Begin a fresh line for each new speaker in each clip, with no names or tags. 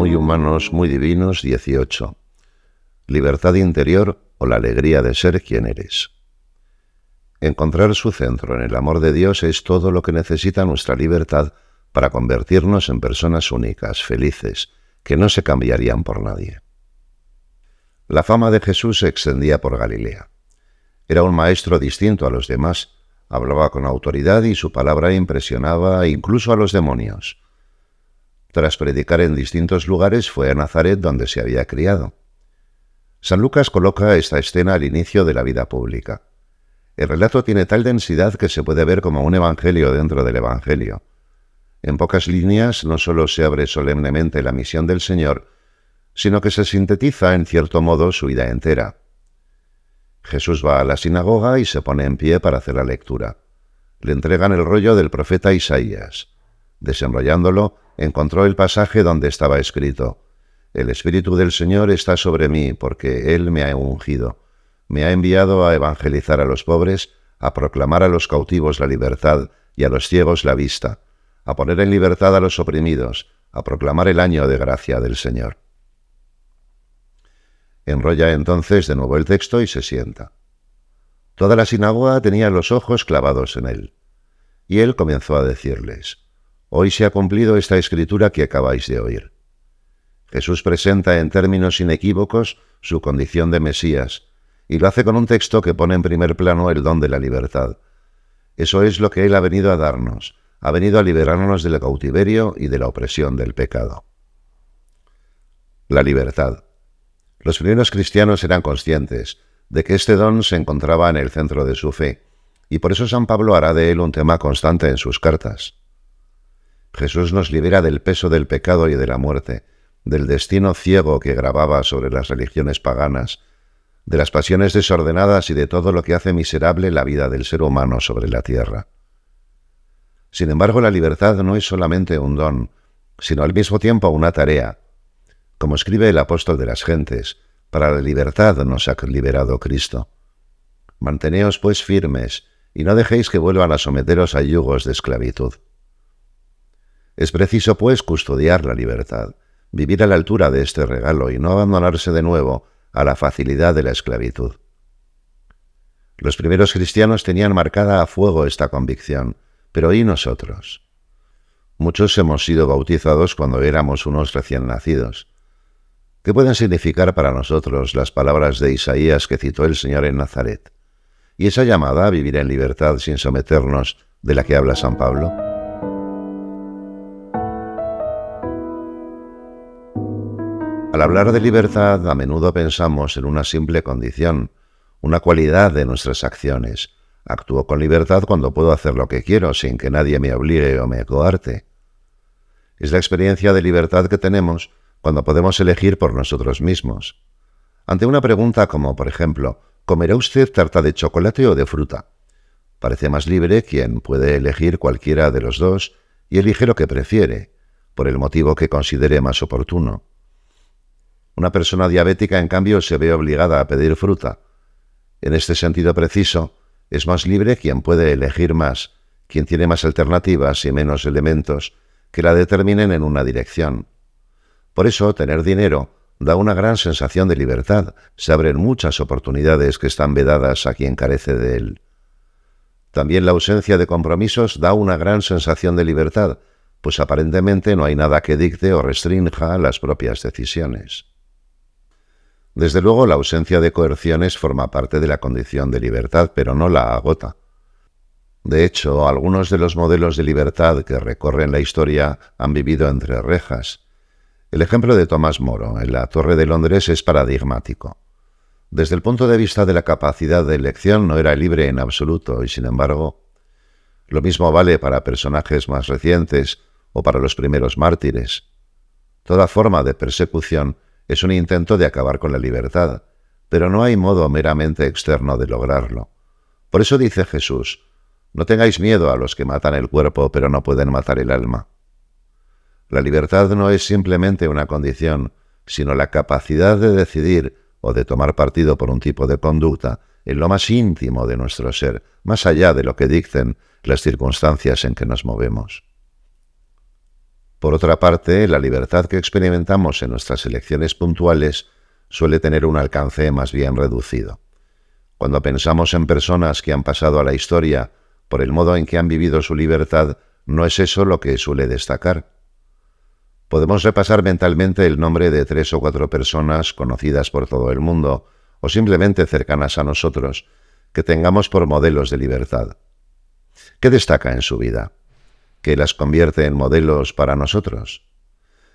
muy humanos, muy divinos 18. Libertad interior o la alegría de ser quien eres. Encontrar su centro en el amor de Dios es todo lo que necesita nuestra libertad para convertirnos en personas únicas, felices, que no se cambiarían por nadie. La fama de Jesús se extendía por Galilea. Era un maestro distinto a los demás, hablaba con autoridad y su palabra impresionaba incluso a los demonios. Tras predicar en distintos lugares fue a Nazaret donde se había criado. San Lucas coloca esta escena al inicio de la vida pública. El relato tiene tal densidad que se puede ver como un evangelio dentro del evangelio. En pocas líneas no solo se abre solemnemente la misión del Señor, sino que se sintetiza en cierto modo su vida entera. Jesús va a la sinagoga y se pone en pie para hacer la lectura. Le entregan el rollo del profeta Isaías. Desenrollándolo, encontró el pasaje donde estaba escrito, El Espíritu del Señor está sobre mí, porque Él me ha ungido. Me ha enviado a evangelizar a los pobres, a proclamar a los cautivos la libertad y a los ciegos la vista, a poner en libertad a los oprimidos, a proclamar el año de gracia del Señor. Enrolla entonces de nuevo el texto y se sienta. Toda la sinagoga tenía los ojos clavados en él. Y él comenzó a decirles, Hoy se ha cumplido esta escritura que acabáis de oír. Jesús presenta en términos inequívocos su condición de Mesías, y lo hace con un texto que pone en primer plano el don de la libertad. Eso es lo que Él ha venido a darnos, ha venido a liberarnos del cautiverio y de la opresión del pecado. La libertad. Los primeros cristianos eran conscientes de que este don se encontraba en el centro de su fe, y por eso San Pablo hará de él un tema constante en sus cartas. Jesús nos libera del peso del pecado y de la muerte, del destino ciego que grababa sobre las religiones paganas, de las pasiones desordenadas y de todo lo que hace miserable la vida del ser humano sobre la tierra. Sin embargo, la libertad no es solamente un don, sino al mismo tiempo una tarea, como escribe el apóstol de las gentes, para la libertad nos ha liberado Cristo. Manteneos pues firmes, y no dejéis que vuelvan a someteros a yugos de esclavitud. Es preciso pues custodiar la libertad, vivir a la altura de este regalo y no abandonarse de nuevo a la facilidad de la esclavitud. Los primeros cristianos tenían marcada a fuego esta convicción, pero ¿y nosotros? Muchos hemos sido bautizados cuando éramos unos recién nacidos. ¿Qué pueden significar para nosotros las palabras de Isaías que citó el Señor en Nazaret? Y esa llamada a vivir en libertad sin someternos de la que habla San Pablo. Al hablar de libertad, a menudo pensamos en una simple condición, una cualidad de nuestras acciones. Actúo con libertad cuando puedo hacer lo que quiero sin que nadie me obligue o me coarte. Es la experiencia de libertad que tenemos cuando podemos elegir por nosotros mismos. Ante una pregunta como, por ejemplo, ¿comerá usted tarta de chocolate o de fruta? Parece más libre quien puede elegir cualquiera de los dos y elige lo que prefiere, por el motivo que considere más oportuno. Una persona diabética, en cambio, se ve obligada a pedir fruta. En este sentido preciso, es más libre quien puede elegir más, quien tiene más alternativas y menos elementos que la determinen en una dirección. Por eso, tener dinero da una gran sensación de libertad, se abren muchas oportunidades que están vedadas a quien carece de él. También la ausencia de compromisos da una gran sensación de libertad, pues aparentemente no hay nada que dicte o restrinja las propias decisiones. Desde luego, la ausencia de coerciones forma parte de la condición de libertad, pero no la agota. De hecho, algunos de los modelos de libertad que recorren la historia han vivido entre rejas, el ejemplo de Tomás Moro en la Torre de Londres es paradigmático. Desde el punto de vista de la capacidad de elección no era libre en absoluto y sin embargo, lo mismo vale para personajes más recientes o para los primeros mártires. Toda forma de persecución es un intento de acabar con la libertad, pero no hay modo meramente externo de lograrlo. Por eso dice Jesús, no tengáis miedo a los que matan el cuerpo pero no pueden matar el alma. La libertad no es simplemente una condición, sino la capacidad de decidir o de tomar partido por un tipo de conducta en lo más íntimo de nuestro ser, más allá de lo que dicten las circunstancias en que nos movemos. Por otra parte, la libertad que experimentamos en nuestras elecciones puntuales suele tener un alcance más bien reducido. Cuando pensamos en personas que han pasado a la historia por el modo en que han vivido su libertad, no es eso lo que suele destacar. Podemos repasar mentalmente el nombre de tres o cuatro personas conocidas por todo el mundo, o simplemente cercanas a nosotros, que tengamos por modelos de libertad. ¿Qué destaca en su vida? ¿Qué las convierte en modelos para nosotros?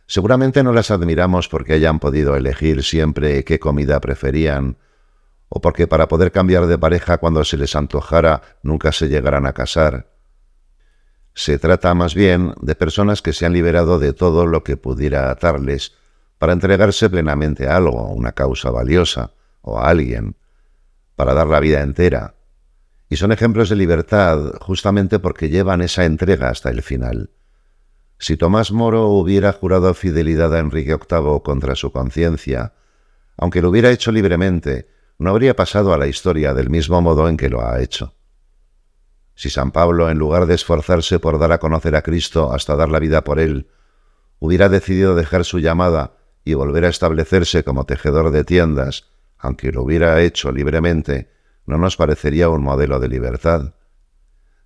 Seguramente no las admiramos porque hayan podido elegir siempre qué comida preferían, o porque para poder cambiar de pareja cuando se les antojara nunca se llegaran a casar. Se trata más bien de personas que se han liberado de todo lo que pudiera atarles para entregarse plenamente a algo, una causa valiosa, o a alguien, para dar la vida entera. Y son ejemplos de libertad justamente porque llevan esa entrega hasta el final. Si Tomás Moro hubiera jurado fidelidad a Enrique VIII contra su conciencia, aunque lo hubiera hecho libremente, no habría pasado a la historia del mismo modo en que lo ha hecho. Si San Pablo, en lugar de esforzarse por dar a conocer a Cristo hasta dar la vida por él, hubiera decidido dejar su llamada y volver a establecerse como tejedor de tiendas, aunque lo hubiera hecho libremente, no nos parecería un modelo de libertad.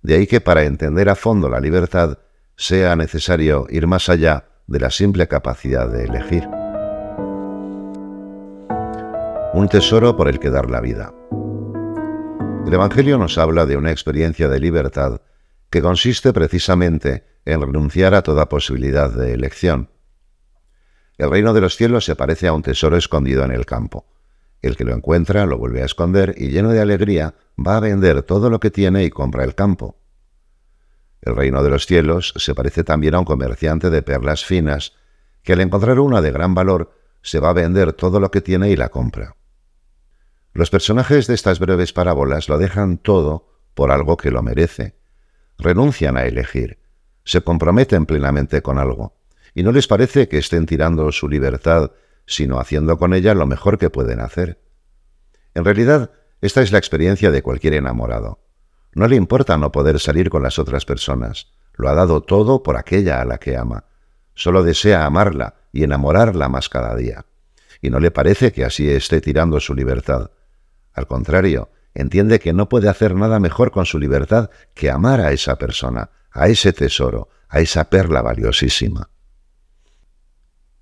De ahí que para entender a fondo la libertad sea necesario ir más allá de la simple capacidad de elegir. Un tesoro por el que dar la vida. El Evangelio nos habla de una experiencia de libertad que consiste precisamente en renunciar a toda posibilidad de elección. El reino de los cielos se parece a un tesoro escondido en el campo. El que lo encuentra lo vuelve a esconder y lleno de alegría va a vender todo lo que tiene y compra el campo. El reino de los cielos se parece también a un comerciante de perlas finas que al encontrar una de gran valor se va a vender todo lo que tiene y la compra. Los personajes de estas breves parábolas lo dejan todo por algo que lo merece. Renuncian a elegir, se comprometen plenamente con algo, y no les parece que estén tirando su libertad sino haciendo con ella lo mejor que pueden hacer. En realidad, esta es la experiencia de cualquier enamorado. No le importa no poder salir con las otras personas. Lo ha dado todo por aquella a la que ama. Solo desea amarla y enamorarla más cada día. Y no le parece que así esté tirando su libertad. Al contrario, entiende que no puede hacer nada mejor con su libertad que amar a esa persona, a ese tesoro, a esa perla valiosísima.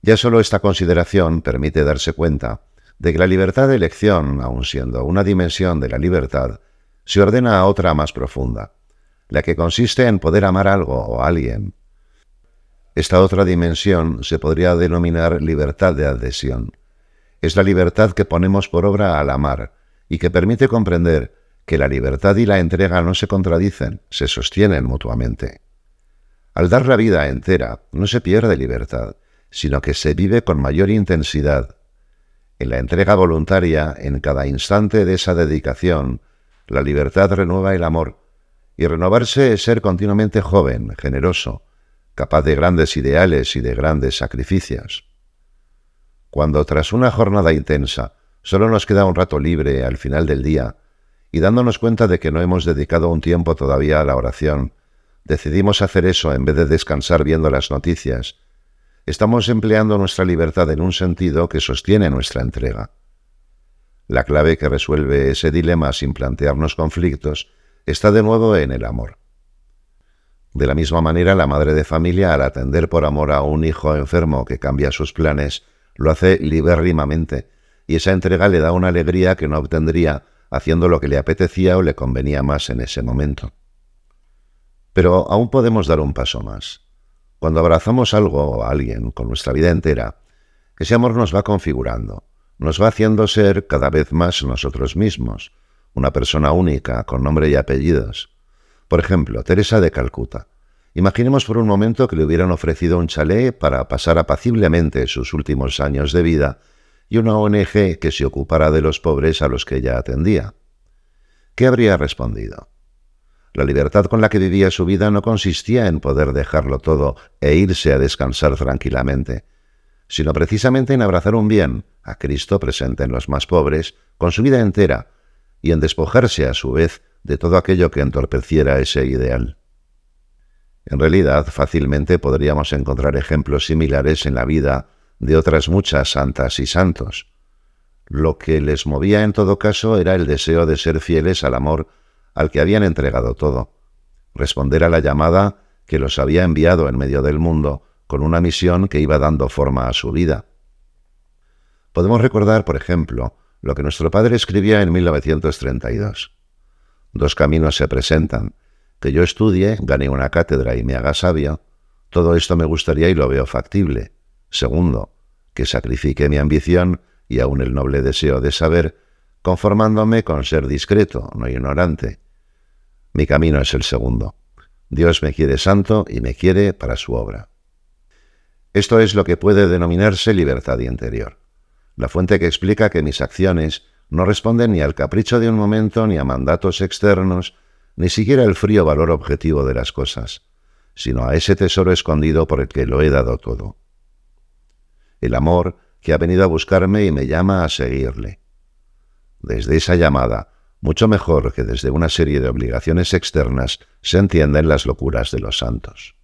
Ya solo esta consideración permite darse cuenta de que la libertad de elección, aun siendo una dimensión de la libertad, se ordena a otra más profunda, la que consiste en poder amar algo o alguien. Esta otra dimensión se podría denominar libertad de adhesión. Es la libertad que ponemos por obra al amar y que permite comprender que la libertad y la entrega no se contradicen, se sostienen mutuamente. Al dar la vida entera no se pierde libertad, sino que se vive con mayor intensidad. En la entrega voluntaria, en cada instante de esa dedicación, la libertad renueva el amor, y renovarse es ser continuamente joven, generoso, capaz de grandes ideales y de grandes sacrificios. Cuando tras una jornada intensa solo nos queda un rato libre al final del día, y dándonos cuenta de que no hemos dedicado un tiempo todavía a la oración, decidimos hacer eso en vez de descansar viendo las noticias, estamos empleando nuestra libertad en un sentido que sostiene nuestra entrega. La clave que resuelve ese dilema sin plantearnos conflictos está de nuevo en el amor. De la misma manera, la madre de familia, al atender por amor a un hijo enfermo que cambia sus planes, lo hace libérrimamente, y esa entrega le da una alegría que no obtendría haciendo lo que le apetecía o le convenía más en ese momento. Pero aún podemos dar un paso más. Cuando abrazamos algo o a alguien con nuestra vida entera, ese amor nos va configurando, nos va haciendo ser cada vez más nosotros mismos, una persona única, con nombre y apellidos. Por ejemplo, Teresa de Calcuta. Imaginemos por un momento que le hubieran ofrecido un chalet para pasar apaciblemente sus últimos años de vida y una ONG que se ocupara de los pobres a los que ella atendía. ¿Qué habría respondido? La libertad con la que vivía su vida no consistía en poder dejarlo todo e irse a descansar tranquilamente, sino precisamente en abrazar un bien, a Cristo presente en los más pobres, con su vida entera, y en despojarse a su vez de todo aquello que entorpeciera ese ideal. En realidad, fácilmente podríamos encontrar ejemplos similares en la vida de otras muchas santas y santos. Lo que les movía en todo caso era el deseo de ser fieles al amor al que habían entregado todo, responder a la llamada que los había enviado en medio del mundo con una misión que iba dando forma a su vida. Podemos recordar, por ejemplo, lo que nuestro padre escribía en 1932. Dos caminos se presentan, que yo estudie, gane una cátedra y me haga sabio, todo esto me gustaría y lo veo factible. Segundo, que sacrifique mi ambición y aun el noble deseo de saber, conformándome con ser discreto, no ignorante. Mi camino es el segundo. Dios me quiere santo y me quiere para su obra. Esto es lo que puede denominarse libertad interior, la fuente que explica que mis acciones no responden ni al capricho de un momento ni a mandatos externos, ni siquiera al frío valor objetivo de las cosas, sino a ese tesoro escondido por el que lo he dado todo. El amor que ha venido a buscarme y me llama a seguirle. Desde esa llamada, mucho mejor que desde una serie de obligaciones externas, se entienden las locuras de los santos.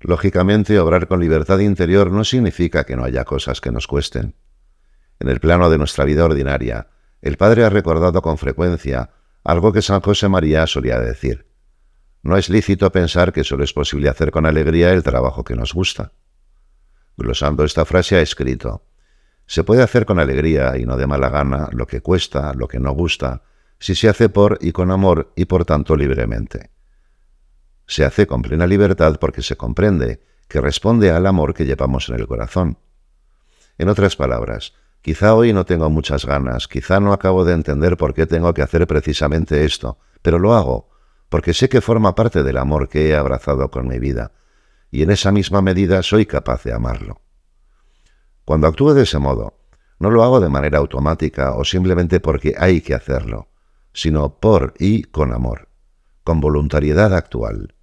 Lógicamente, obrar con libertad interior no significa que no haya cosas que nos cuesten. En el plano de nuestra vida ordinaria, el Padre ha recordado con frecuencia algo que San José María solía decir. No es lícito pensar que solo es posible hacer con alegría el trabajo que nos gusta. Glosando esta frase ha escrito, se puede hacer con alegría y no de mala gana lo que cuesta, lo que no gusta, si se hace por y con amor y por tanto libremente. Se hace con plena libertad porque se comprende que responde al amor que llevamos en el corazón. En otras palabras, Quizá hoy no tengo muchas ganas, quizá no acabo de entender por qué tengo que hacer precisamente esto, pero lo hago, porque sé que forma parte del amor que he abrazado con mi vida, y en esa misma medida soy capaz de amarlo. Cuando actúo de ese modo, no lo hago de manera automática o simplemente porque hay que hacerlo, sino por y con amor, con voluntariedad actual.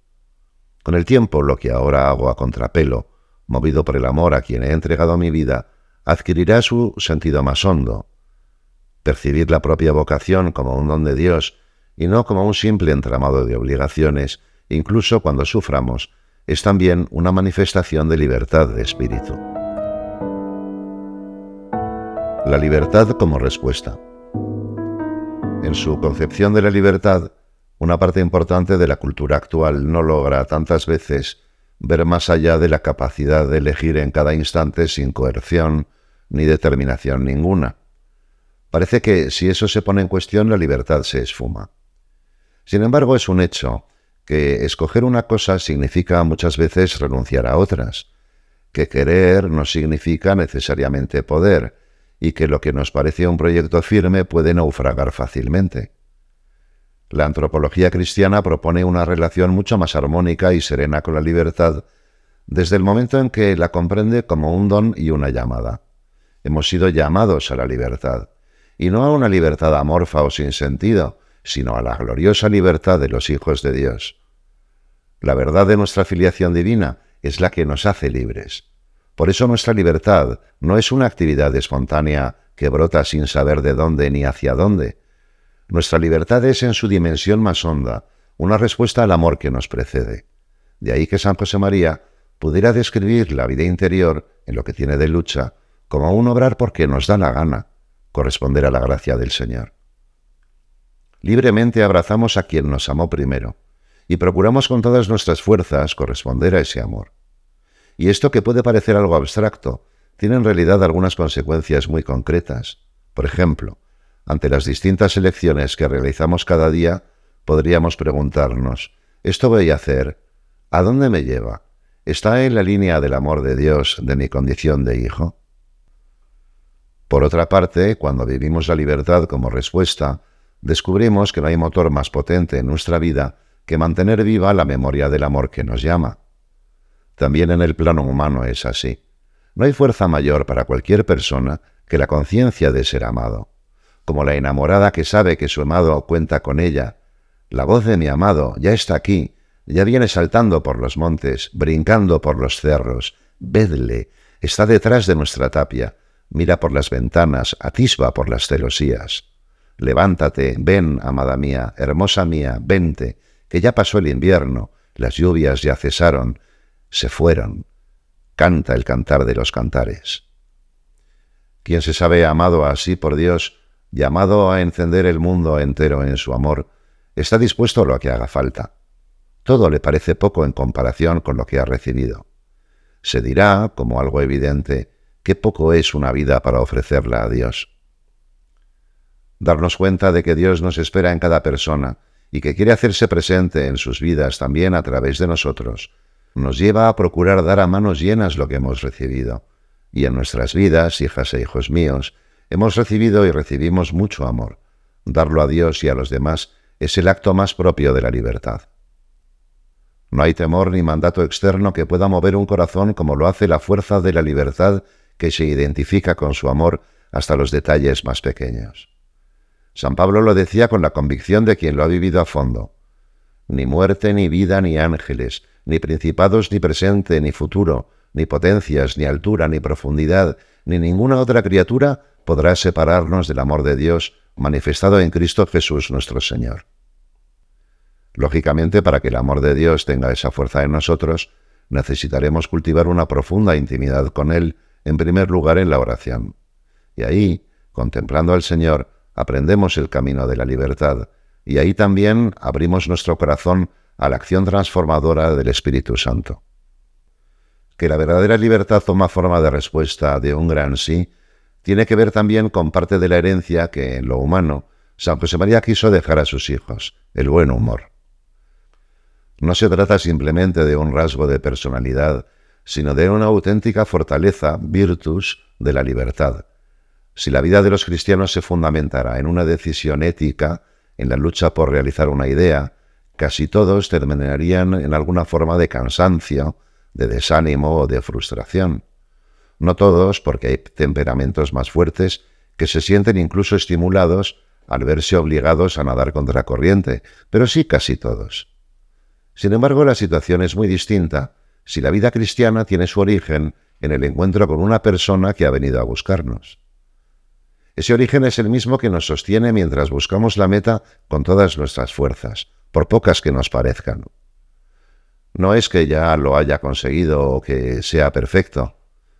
Con el tiempo, lo que ahora hago a contrapelo, movido por el amor a quien he entregado mi vida, adquirirá su sentido más hondo. Percibir la propia vocación como un don de Dios y no como un simple entramado de obligaciones, incluso cuando suframos, es también una manifestación de libertad de espíritu. La libertad como respuesta. En su concepción de la libertad, una parte importante de la cultura actual no logra tantas veces ver más allá de la capacidad de elegir en cada instante sin coerción ni determinación ninguna. Parece que si eso se pone en cuestión la libertad se esfuma. Sin embargo, es un hecho que escoger una cosa significa muchas veces renunciar a otras, que querer no significa necesariamente poder, y que lo que nos parece un proyecto firme puede naufragar fácilmente. La antropología cristiana propone una relación mucho más armónica y serena con la libertad desde el momento en que la comprende como un don y una llamada. Hemos sido llamados a la libertad, y no a una libertad amorfa o sin sentido, sino a la gloriosa libertad de los hijos de Dios. La verdad de nuestra filiación divina es la que nos hace libres. Por eso nuestra libertad no es una actividad espontánea que brota sin saber de dónde ni hacia dónde, nuestra libertad es en su dimensión más honda, una respuesta al amor que nos precede. De ahí que San José María pudiera describir la vida interior, en lo que tiene de lucha, como un obrar porque nos da la gana, corresponder a la gracia del Señor. Libremente abrazamos a quien nos amó primero, y procuramos con todas nuestras fuerzas corresponder a ese amor. Y esto que puede parecer algo abstracto, tiene en realidad algunas consecuencias muy concretas. Por ejemplo, ante las distintas elecciones que realizamos cada día, podríamos preguntarnos, ¿esto voy a hacer? ¿A dónde me lleva? ¿Está en la línea del amor de Dios de mi condición de hijo? Por otra parte, cuando vivimos la libertad como respuesta, descubrimos que no hay motor más potente en nuestra vida que mantener viva la memoria del amor que nos llama. También en el plano humano es así. No hay fuerza mayor para cualquier persona que la conciencia de ser amado como la enamorada que sabe que su amado cuenta con ella. La voz de mi amado ya está aquí, ya viene saltando por los montes, brincando por los cerros. Vedle, está detrás de nuestra tapia, mira por las ventanas, atisba por las celosías. Levántate, ven, amada mía, hermosa mía, vente, que ya pasó el invierno, las lluvias ya cesaron, se fueron. Canta el cantar de los cantares. Quien se sabe amado así por Dios, llamado a encender el mundo entero en su amor, está dispuesto a lo que haga falta. Todo le parece poco en comparación con lo que ha recibido. Se dirá, como algo evidente, qué poco es una vida para ofrecerla a Dios. Darnos cuenta de que Dios nos espera en cada persona y que quiere hacerse presente en sus vidas también a través de nosotros, nos lleva a procurar dar a manos llenas lo que hemos recibido. Y en nuestras vidas, hijas e hijos míos, hemos recibido y recibimos mucho amor. Darlo a Dios y a los demás es el acto más propio de la libertad. No hay temor ni mandato externo que pueda mover un corazón como lo hace la fuerza de la libertad que se identifica con su amor hasta los detalles más pequeños. San Pablo lo decía con la convicción de quien lo ha vivido a fondo. Ni muerte, ni vida, ni ángeles, ni principados, ni presente, ni futuro, ni potencias, ni altura, ni profundidad, ni ninguna otra criatura podrá separarnos del amor de Dios manifestado en Cristo Jesús nuestro Señor. Lógicamente, para que el amor de Dios tenga esa fuerza en nosotros, necesitaremos cultivar una profunda intimidad con Él, en primer lugar en la oración. Y ahí, contemplando al Señor, aprendemos el camino de la libertad, y ahí también abrimos nuestro corazón a la acción transformadora del Espíritu Santo. Que la verdadera libertad toma forma de respuesta de un gran sí, tiene que ver también con parte de la herencia que, en lo humano, San José María quiso dejar a sus hijos, el buen humor. No se trata simplemente de un rasgo de personalidad, sino de una auténtica fortaleza, virtus, de la libertad. Si la vida de los cristianos se fundamentara en una decisión ética, en la lucha por realizar una idea, casi todos terminarían en alguna forma de cansancio, de desánimo o de frustración. No todos, porque hay temperamentos más fuertes que se sienten incluso estimulados al verse obligados a nadar contra corriente, pero sí casi todos. Sin embargo, la situación es muy distinta si la vida cristiana tiene su origen en el encuentro con una persona que ha venido a buscarnos. Ese origen es el mismo que nos sostiene mientras buscamos la meta con todas nuestras fuerzas, por pocas que nos parezcan. No es que ya lo haya conseguido o que sea perfecto.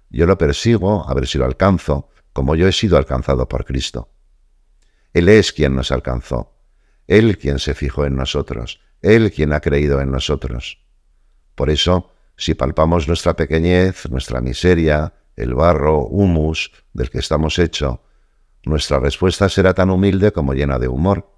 Yo lo persigo a ver si lo alcanzo, como yo he sido alcanzado por Cristo. Él es quien nos alcanzó, Él quien se fijó en nosotros, Él quien ha creído en nosotros. Por eso, si palpamos nuestra pequeñez, nuestra miseria, el barro, humus del que estamos hecho, nuestra respuesta será tan humilde como llena de humor.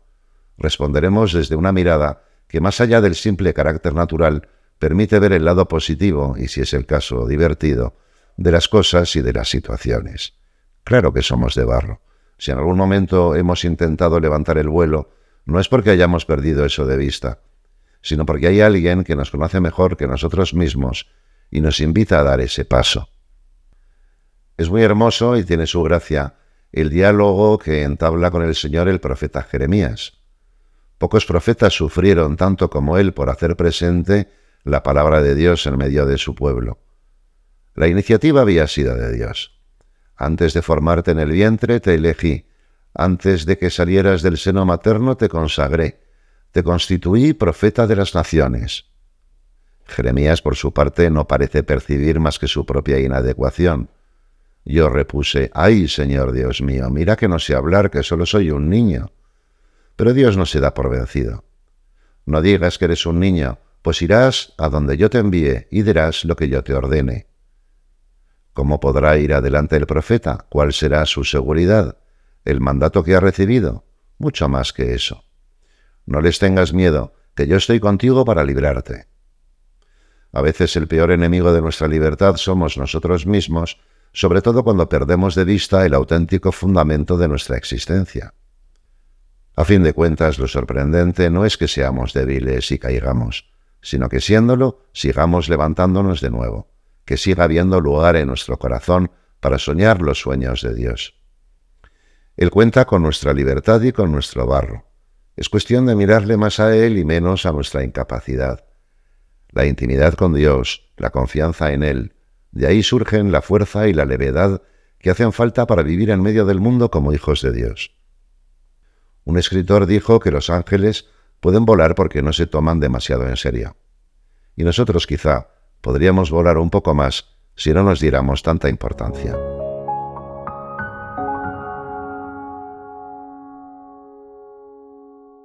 Responderemos desde una mirada que más allá del simple carácter natural permite ver el lado positivo, y si es el caso divertido, de las cosas y de las situaciones. Claro que somos de barro. Si en algún momento hemos intentado levantar el vuelo, no es porque hayamos perdido eso de vista, sino porque hay alguien que nos conoce mejor que nosotros mismos y nos invita a dar ese paso. Es muy hermoso y tiene su gracia el diálogo que entabla con el Señor el profeta Jeremías. Pocos profetas sufrieron tanto como él por hacer presente la palabra de Dios en medio de su pueblo. La iniciativa había sido de Dios. Antes de formarte en el vientre te elegí, antes de que salieras del seno materno te consagré, te constituí profeta de las naciones. Jeremías, por su parte, no parece percibir más que su propia inadecuación. Yo repuse, ay, Señor Dios mío, mira que no sé hablar, que solo soy un niño. Pero Dios no se da por vencido. No digas que eres un niño, pues irás a donde yo te envíe y dirás lo que yo te ordene. ¿Cómo podrá ir adelante el profeta? ¿Cuál será su seguridad? ¿El mandato que ha recibido? Mucho más que eso. No les tengas miedo, que yo estoy contigo para librarte. A veces el peor enemigo de nuestra libertad somos nosotros mismos, sobre todo cuando perdemos de vista el auténtico fundamento de nuestra existencia. A fin de cuentas, lo sorprendente no es que seamos débiles y caigamos, sino que siéndolo, sigamos levantándonos de nuevo, que siga habiendo lugar en nuestro corazón para soñar los sueños de Dios. Él cuenta con nuestra libertad y con nuestro barro. Es cuestión de mirarle más a Él y menos a nuestra incapacidad. La intimidad con Dios, la confianza en Él, de ahí surgen la fuerza y la levedad que hacen falta para vivir en medio del mundo como hijos de Dios. Un escritor dijo que los ángeles pueden volar porque no se toman demasiado en serio. y nosotros quizá podríamos volar un poco más si no nos diéramos tanta importancia.